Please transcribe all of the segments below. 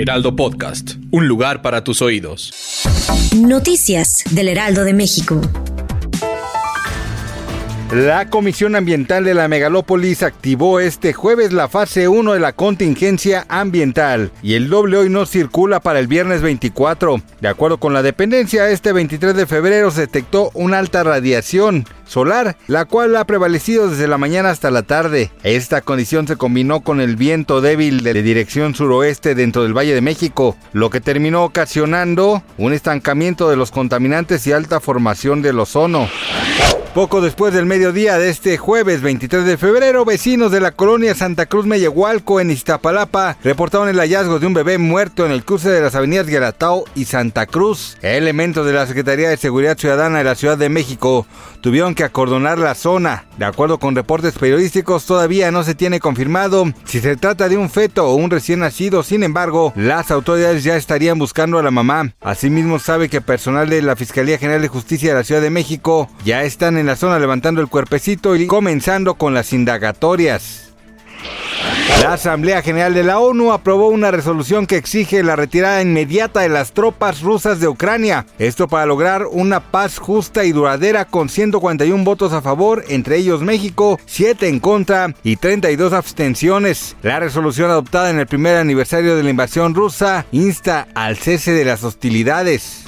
Heraldo Podcast, un lugar para tus oídos. Noticias del Heraldo de México. La Comisión Ambiental de la Megalópolis activó este jueves la fase 1 de la contingencia ambiental y el doble hoy no circula para el viernes 24. De acuerdo con la dependencia, este 23 de febrero se detectó una alta radiación solar, la cual ha prevalecido desde la mañana hasta la tarde. Esta condición se combinó con el viento débil de dirección suroeste dentro del Valle de México, lo que terminó ocasionando un estancamiento de los contaminantes y alta formación del ozono. Poco después del mediodía de este jueves 23 de febrero, vecinos de la colonia Santa Cruz Mellehualco en Iztapalapa reportaron el hallazgo de un bebé muerto en el cruce de las avenidas Gueratao y Santa Cruz. Elementos de la Secretaría de Seguridad Ciudadana de la Ciudad de México tuvieron que acordonar la zona. De acuerdo con reportes periodísticos, todavía no se tiene confirmado si se trata de un feto o un recién nacido. Sin embargo, las autoridades ya estarían buscando a la mamá. Asimismo, sabe que personal de la Fiscalía General de Justicia de la Ciudad de México ya están en la zona levantando el cuerpecito y comenzando con las indagatorias. La Asamblea General de la ONU aprobó una resolución que exige la retirada inmediata de las tropas rusas de Ucrania. Esto para lograr una paz justa y duradera con 141 votos a favor, entre ellos México, 7 en contra y 32 abstenciones. La resolución adoptada en el primer aniversario de la invasión rusa insta al cese de las hostilidades.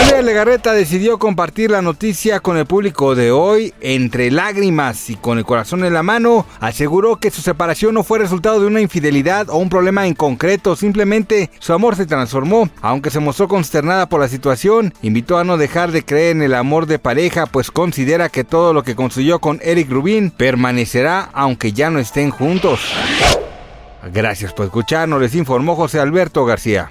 Andrea Legarreta decidió compartir la noticia con el público de hoy. Entre lágrimas y con el corazón en la mano, aseguró que su separación no fue resultado de una infidelidad o un problema en concreto, simplemente su amor se transformó. Aunque se mostró consternada por la situación, invitó a no dejar de creer en el amor de pareja, pues considera que todo lo que construyó con Eric Rubin permanecerá aunque ya no estén juntos. Gracias por escucharnos, les informó José Alberto García.